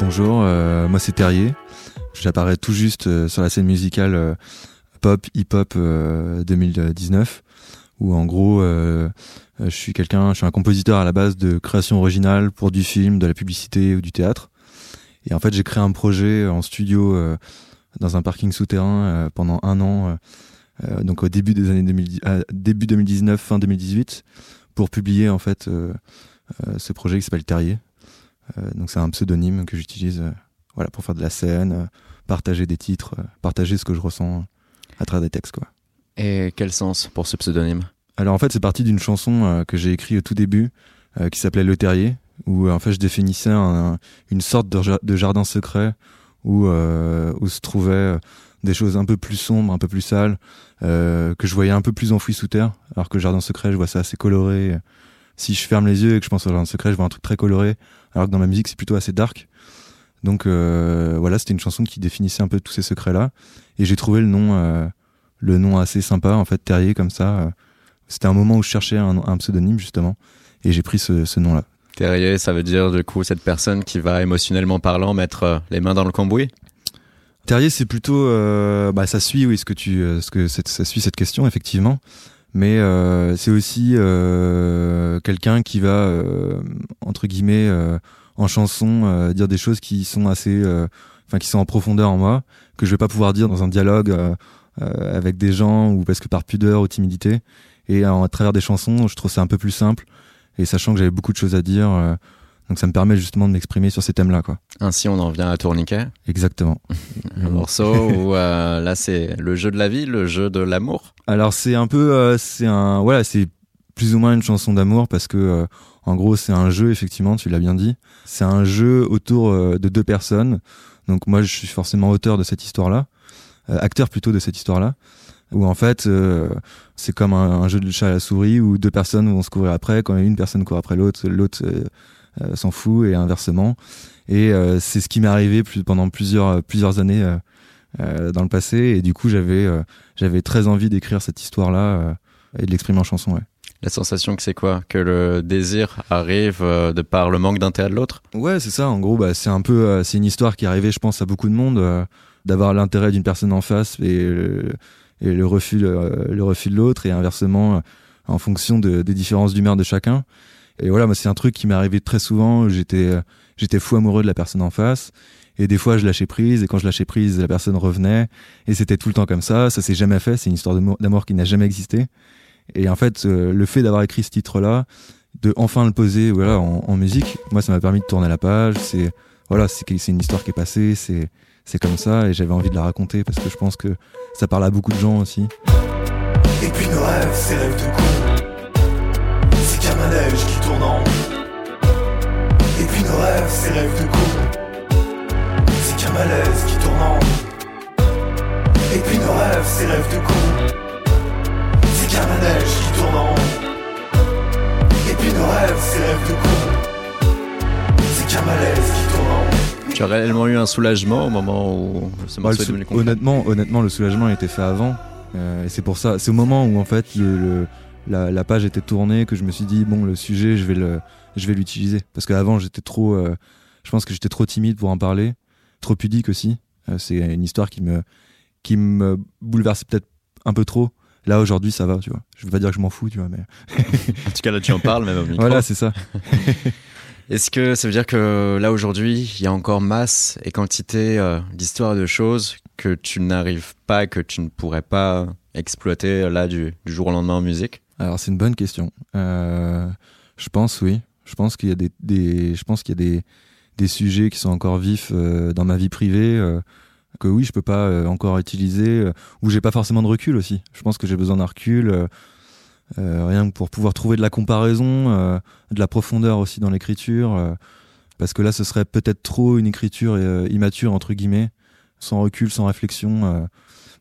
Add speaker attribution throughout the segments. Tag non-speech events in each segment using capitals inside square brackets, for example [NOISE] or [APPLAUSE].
Speaker 1: Bonjour, euh, moi c'est Terrier. J'apparais tout juste euh, sur la scène musicale euh, pop, hip-hop 2019, où en gros, je suis quelqu'un, je suis un compositeur à la base de création originale pour du film, de la publicité ou du théâtre. Et en fait, j'ai créé un projet en studio dans un parking souterrain pendant un an, donc au début des années 2010, début 2019, fin 2018, pour publier en fait euh, ce projet qui s'appelle Terrier. Euh, donc c'est un pseudonyme que j'utilise euh, voilà, pour faire de la scène, partager des titres, partager ce que je ressens à travers des textes. Quoi.
Speaker 2: Et quel sens pour ce pseudonyme?
Speaker 1: Alors en fait c'est parti d'une chanson que j'ai écrite au tout début qui s'appelait Le Terrier, où en fait je définissais une sorte de, jardin secret où, où se trouvaient des choses un peu plus sombres, un peu plus sales, que je voyais un peu plus enfouies sous terre, alors que jardin secret je vois ça assez coloré, si je ferme les yeux et que je pense au jardin secret, je vois un truc très coloré, alors que dans ma musique, c'est plutôt assez dark. Donc euh, voilà, c'était une chanson qui définissait un peu tous ces secrets-là. Et j'ai trouvé le nom, euh, le nom assez sympa, en fait, Terrier, comme ça. Euh. C'était un moment où je cherchais un, pseudonyme, justement, et j'ai pris ce, nom-là.
Speaker 2: Terrier, ça veut dire, du coup, cette personne qui va émotionnellement parlant mettre les mains dans le cambouis?
Speaker 1: Terrier, c'est plutôt, bah, ça suit, oui, ce que tu, ce que ça suit cette question, effectivement. Mais euh, c'est aussi euh, quelqu'un qui va euh, entre guillemets en chanson dire des choses qui sont assez enfin qui sont en profondeur en moi que je vais pas pouvoir dire dans un dialogue avec des gens ou parce que par pudeur ou timidité. Et à travers des chansons je trouve ça un peu plus simple. Et sachant que j'avais beaucoup de choses à dire donc ça me permet justement de m'exprimer sur ces thèmes-là, quoi.
Speaker 2: Ainsi, on en vient à Tourniquet.
Speaker 1: Exactement. [LAUGHS]
Speaker 2: un morceau où euh, là c'est le jeu de la vie, le jeu de l'amour.
Speaker 1: Alors c'est un peu, euh, c'est un, voilà, c'est plus ou moins une chanson d'amour parce que euh, en gros c'est un jeu effectivement, tu l'as bien dit. C'est un jeu autour de deux personnes. Donc moi je suis forcément auteur de cette histoire-là, acteur plutôt de cette histoire-là où en fait c'est comme un, jeu de chat à la souris où deux personnes vont se courir après quand une personne court après l'autre l'autre s'en fout et inversement. Et euh, c'est ce qui m'est arrivé plus, pendant plusieurs plusieurs années euh, dans le passé. Et du coup, j'avais j'avais très envie d'écrire cette histoire-là et de l'exprimer en chanson. Ouais.
Speaker 2: La sensation que c'est quoi? Que le désir arrive de par le manque d'intérêt de l'autre?
Speaker 1: Ouais, c'est ça. En gros, bah, c'est un peu, c'est une histoire qui est arrivée, je pense, à beaucoup de monde, d'avoir l'intérêt d'une personne en face et, et le refus, le, refus de l'autre, et inversement, en fonction de, des différences d'humeur de chacun. Et voilà, moi, c'est un truc qui m'est arrivé très souvent. J'étais, euh, j'étais fou amoureux de la personne en face. Et des fois, je lâchais prise. Et quand je lâchais prise, la personne revenait. Et c'était tout le temps comme ça. Ça s'est jamais fait. C'est une histoire d'amour qui n'a jamais existé. Et en fait, euh, le fait d'avoir écrit ce titre-là, de enfin le poser, voilà, en, musique, moi, ça m'a permis de tourner la page. C'est, voilà, c'est, une histoire qui est passée. C'est, c'est comme ça. Et j'avais envie de la raconter parce que je pense que ça parle à beaucoup de gens aussi.
Speaker 3: Et puis nos rêves, rêves de manège qui tourne en Et puis nos rêves, c'est rêves de con. C'est qu'un malaise qui tourne en Et puis nos rêves, c'est rêves de con. C'est qu'un manège qui tourne en Et puis nos rêves, c'est rêves de con. C'est qu'un malaise qui tourne en
Speaker 2: tu as réellement eu un soulagement au moment où ce
Speaker 1: bah,
Speaker 2: morceau
Speaker 1: est honnêtement, honnêtement, le soulagement a été fait avant. Euh, et c'est pour ça, c'est au moment où en fait le, le, la, page était tournée que je me suis dit bon le sujet je vais le je vais l'utiliser. Parce qu'avant j'étais trop euh, je pense que j'étais trop timide pour en parler trop pudique aussi. Euh, c'est une histoire qui me qui me bouleversait peut-être un peu trop. Là aujourd'hui ça va tu vois. Je veux pas dire que je m'en fous tu vois mais [LAUGHS]
Speaker 2: en tout cas là tu en parles même au micro.
Speaker 1: Voilà c'est ça. [LAUGHS]
Speaker 2: Est-ce que ça veut dire que là aujourd'hui, il y a encore masse et quantité euh, d'histoires de choses que tu n'arrives pas, que tu ne pourrais pas exploiter là du, du jour au lendemain en musique?
Speaker 1: Alors c'est une bonne question. Euh, je pense oui. Je pense qu'il y a des, sujets qui sont encore vifs euh, dans ma vie privée euh, que oui je peux pas encore utiliser ou j'ai pas forcément de recul aussi. Je pense que j'ai besoin d'un recul. rien que pour pouvoir trouver de la comparaison, de la profondeur aussi dans l'écriture, parce que là ce serait peut-être trop une écriture immature entre guillemets, sans recul, sans réflexion.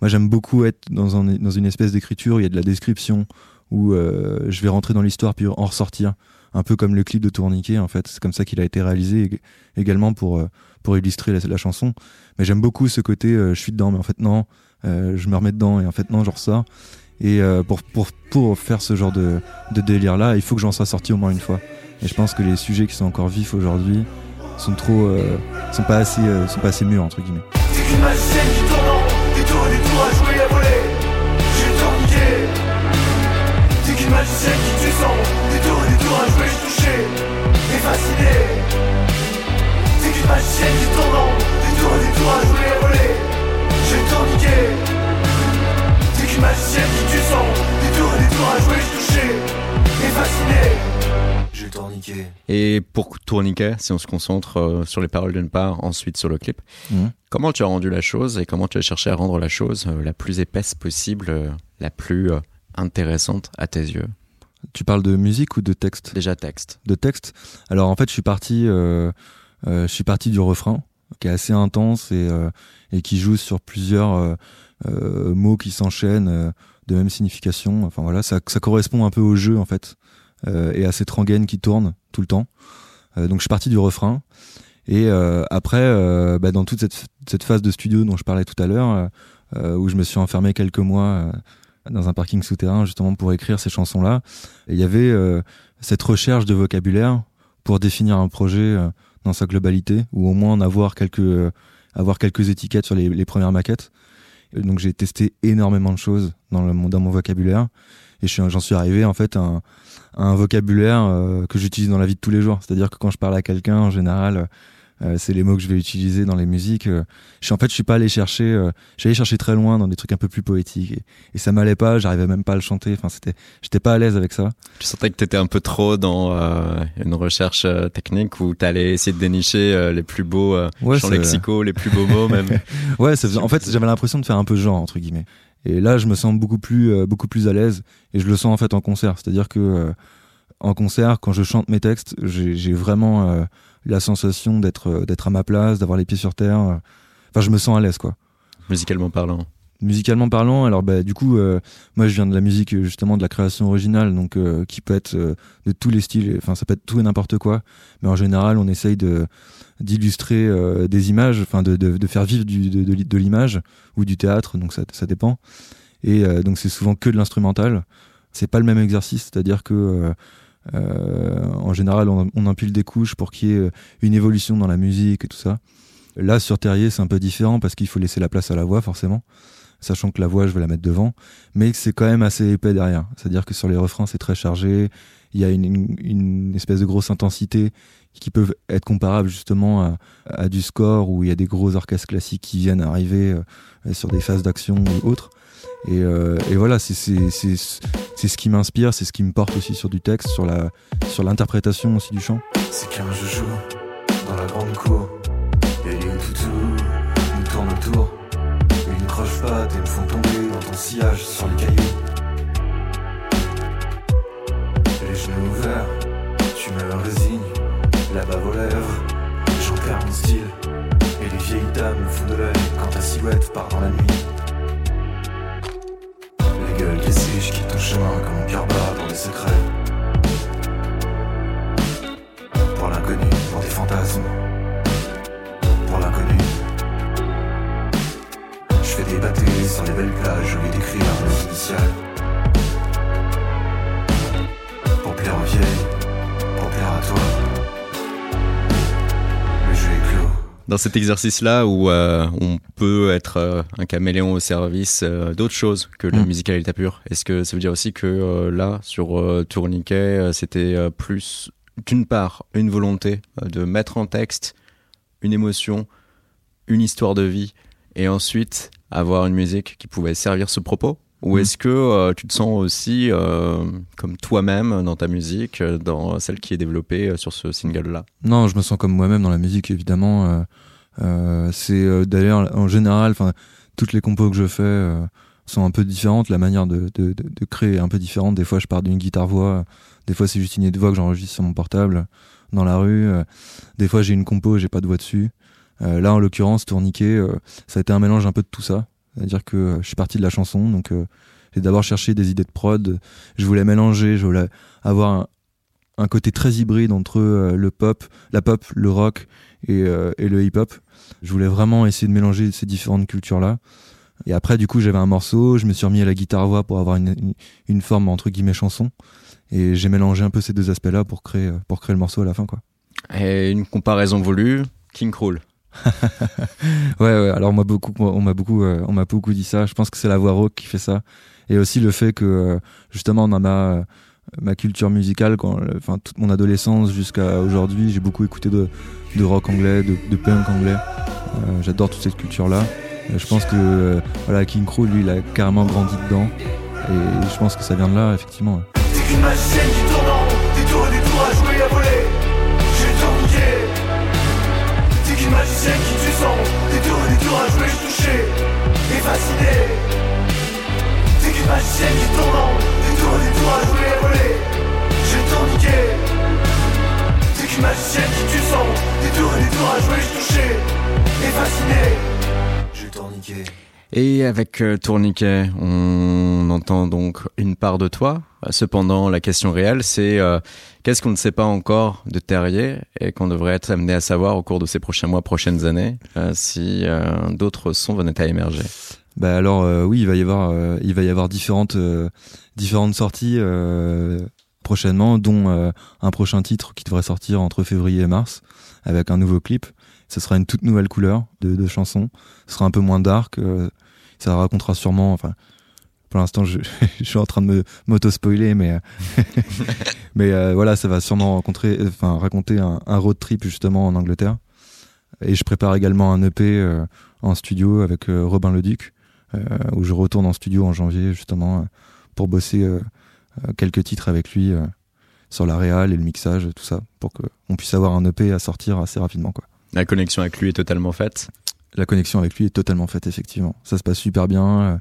Speaker 1: moi j'aime beaucoup être dans, dans une espèce d'écriture où il y a de la description, où euh, je vais rentrer dans l'histoire puis en ressortir un peu comme le clip de Tourniquet en fait c'est comme ça qu'il a été réalisé également pour euh, pour illustrer la, chanson mais j'aime beaucoup ce côté euh, je suis dedans mais en fait non je me remets dedans et en fait non je ressors Et euh, pour, pour, pour faire ce genre de, de délire-là, il faut que j'en sois sorti au moins une fois. Et je pense que les sujets qui sont encore vifs aujourd'hui sont trop, euh, sont pas assez, euh, sont pas assez mûrs entre guillemets.
Speaker 3: T'es qu'une magicienne qui tourne des tours des tours à jouer à voler. T'es qu'une magicienne qui tue sans des tours et des tours à jouer, je touché et fasciné. T'es qu'une magicienne qui tourne en tours et des tours à jouer à voler. J'ai le temps niqué. T'es qu'une magicienne qui tue sans des tours et des tours à jouer, je touché et fasciné. J'ai le temps niqué.
Speaker 2: Et pour Tourniquet, si on se concentre euh, sur les paroles d'une part, ensuite sur le clip,
Speaker 1: Mhm.
Speaker 2: comment tu as rendu la chose et comment tu as cherché à rendre la chose euh, la plus épaisse possible, euh, la plus euh, intéressante à tes yeux
Speaker 1: Tu parles de musique ou de texte?
Speaker 2: Déjà texte.
Speaker 1: De texte? Alors en fait, je suis parti, euh, euh, je suis parti du refrain qui est assez intense et, euh, et qui joue sur plusieurs mots qui s'enchaînent de même signification. Enfin voilà, ça, ça correspond un peu au jeu en fait et à cette rengaine qui tourne tout le temps. Donc je suis parti du refrain et euh, après, euh, bah, dans toute cette, cette phase de studio dont je parlais tout à l'heure, euh, où je me suis enfermé quelques mois dans un parking souterrain justement pour écrire ces chansons-là, et il y avait euh, cette recherche de vocabulaire pour définir un projet euh, dans sa globalité ou au moins en avoir quelques euh, avoir quelques étiquettes sur les, premières maquettes. Et donc j'ai testé énormément de choses dans le dans mon vocabulaire et j'en suis arrivé en fait à un, à un vocabulaire que j'utilise dans la vie de tous les jours. C'est-à-dire que quand je parle à quelqu'un en général euh, c'est les mots que je vais utiliser dans les musiques. euh. je suis en fait, je suis pas allé chercher, euh, j'allais chercher très loin dans des trucs un peu plus poétiques et, et ça m'allait pas. J'arrivais même pas à le chanter. Enfin, c'était, j'étais pas à l'aise avec ça.
Speaker 2: Tu sentais que tu étais un peu trop dans euh, une recherche technique où tu allais essayer de dénicher les plus beaux euh,
Speaker 1: Ouais,
Speaker 2: champs lexicaux, les plus beaux mots même. [LAUGHS]
Speaker 1: Ouais, ça faisait- en fait, j'avais l'impression de faire un peu genre entre guillemets. Et là, je me sens beaucoup plus, euh, beaucoup plus à l'aise et je le sens en fait en concert. C'est-à-dire que euh, en concert, quand je chante mes textes, j'ai vraiment euh, la sensation d'être, euh, d'être à ma place, d'avoir les pieds sur terre. euh. Enfin, je me sens à l'aise, quoi.
Speaker 2: musicalement parlant.
Speaker 1: musicalement parlant alors bah du coup euh, moi je viens de la musique justement de la création originale donc euh, qui peut être de tous les styles enfin ça peut être tout et n'importe quoi mais en général on essaye de d'illustrer des images enfin de, de, de faire vivre du, de, de, l'image ou du théâtre donc ça, ça dépend et donc c'est souvent que de l'instrumental c'est pas le même exercice c'est à dire que en général on, on empile des couches pour qu'il y ait euh, une évolution dans la musique et tout ça Là, sur Terrier, c'est un peu différent parce qu'il faut laisser la place à la voix, forcément. Sachant que la voix, je vais la mettre devant. Mais c'est quand même assez épais derrière. C'est-à-dire que sur les refrains, c'est très chargé. Il y a une, espèce de grosse intensité qui peut être comparable justement à, du score où il y a des gros orchestres classiques qui viennent arriver euh, sur des phases d'action ou autres. Euh, et voilà, c'est c'est- ce qui m'inspire, c'est ce qui me porte aussi sur du texte, sur la sur l'interprétation aussi du chant.
Speaker 3: C'est qu'un joujou dans la grande cour. Et les toutous nous tournent autour. Ils ne crochent pas et me font tomber dans ton sillage sur les cailloux. Les genoux ouverts, tu me résignes. La bave aux lèvres, j'en perds mon style. Et les vieilles dames me font de l'œil quand ta silhouette part dans la nuit. Chemin comme mon cœur dans les secrets.
Speaker 2: Dans cet exercice-là où euh, on peut être euh, un caméléon au service euh, d'autre chose que la
Speaker 1: Mm.
Speaker 2: musicalité pure, est-ce que ça veut dire aussi que là, sur Tourniquet, c'était plus, d'une part, une volonté de mettre en texte une émotion, une histoire de vie, et ensuite avoir une musique qui pouvait servir ce propos? Ou
Speaker 1: Mm.
Speaker 2: est-ce que euh, tu te sens aussi euh, comme toi-même dans ta musique, euh, dans celle qui est développée sur ce single-là?
Speaker 1: Non, je me sens comme moi-même dans la musique, évidemment. Euh, c'est d'ailleurs en général, enfin toutes les compos que je fais sont un peu différentes. La manière de, de, de, de créer est un peu différente. Des fois, je pars d'une guitare-voix. Des fois, c'est juste une voix que j'enregistre sur mon portable dans la rue. Des fois, j'ai une compo, et j'ai pas de voix dessus. Là, en l'occurrence, Tourniquet, ça a été un mélange un peu de tout ça. C'est-à-dire que euh, je suis parti de la chanson, donc euh, j'ai d'abord cherché des idées de prod. Je voulais mélanger, je voulais avoir un, côté très hybride entre euh, le pop, la pop, le rock et, le hip-hop. Je voulais vraiment essayer de mélanger ces différentes cultures-là. Et après, du coup, j'avais un morceau, je me suis remis à la guitare-voix pour avoir une, forme entre guillemets chanson. Et j'ai mélangé un peu ces deux aspects-là pour créer, le morceau à la fin, quoi.
Speaker 2: Et une comparaison voulue, King Cruel. [LAUGHS]
Speaker 1: ouais, ouais, alors moi beaucoup, on m'a beaucoup, euh, on m'a beaucoup dit ça. Je pense que c'est la voix rock qui fait ça, et aussi le fait que euh, justement dans ma ma culture musicale, enfin toute mon adolescence jusqu'à aujourd'hui, j'ai beaucoup écouté de, de rock anglais, de, punk anglais. Euh, J'adore toute cette culture-là. je pense que euh, voilà, King Crow, lui, il a carrément grandi dedans, et je pense que ça vient de là, effectivement.
Speaker 3: Sans des tours et des tours à jouer, je touché et fasciné. T'es qu'une magicienne qui tourne en des tours et des tours à jouer à voler. J'ai tout niqué. T'es qu'une magicienne qui tue sans des tours et des tours à jouer, je touché et fasciné. J'ai tout niqué.
Speaker 2: Et avec euh, Tourniquet, on entend donc une part de toi. Cependant, la question réelle, c'est euh, qu'est-ce qu'on ne sait pas encore de Terrier et qu'on devrait être amené à savoir au cours de ces prochains mois, prochaines années, euh, si d'autres sons venaient à émerger.
Speaker 1: Bah alors oui, il va y avoir, il va y avoir différentes différentes sorties prochainement, dont un prochain titre qui devrait sortir entre février et mars avec un nouveau clip ce sera une toute nouvelle couleur de, de chanson. Ce sera un peu moins dark. Euh, ça racontera sûrement. Enfin, pour l'instant, je, [LAUGHS] je, suis en train de m'auto-spoiler, mais [LAUGHS] mais euh, voilà, ça va sûrement rencontrer, enfin, raconter un, un, road trip justement en Angleterre. Et je prépare également un EP euh, en studio avec euh, Robin Leduc, euh, où je retourne en studio en janvier justement pour bosser quelques titres avec lui sur la réal et le mixage, tout ça, pour qu'on puisse avoir un EP à sortir assez rapidement, quoi.
Speaker 2: La connexion avec lui est totalement faite
Speaker 1: La connexion avec lui est totalement faite, effectivement. Ça se passe super bien.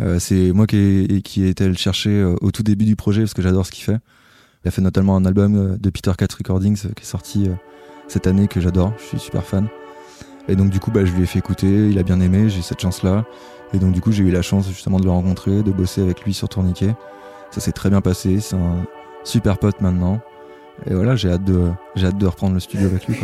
Speaker 1: Euh, c'est moi qui ai, été le chercher euh, au tout début du projet parce que j'adore ce qu'il fait. Il a fait notamment un album euh, de Peter Cat Recordings qui est sorti cette année que j'adore. Je suis super fan. Et donc du coup, bah, je lui ai fait écouter. Il a bien aimé. J'ai cette chance-là. Et donc du coup, j'ai eu la chance justement de le rencontrer, de bosser avec lui sur Tourniquet. Ça s'est très bien passé. C'est un super pote maintenant. Et voilà, j'ai hâte de, reprendre le studio avec lui.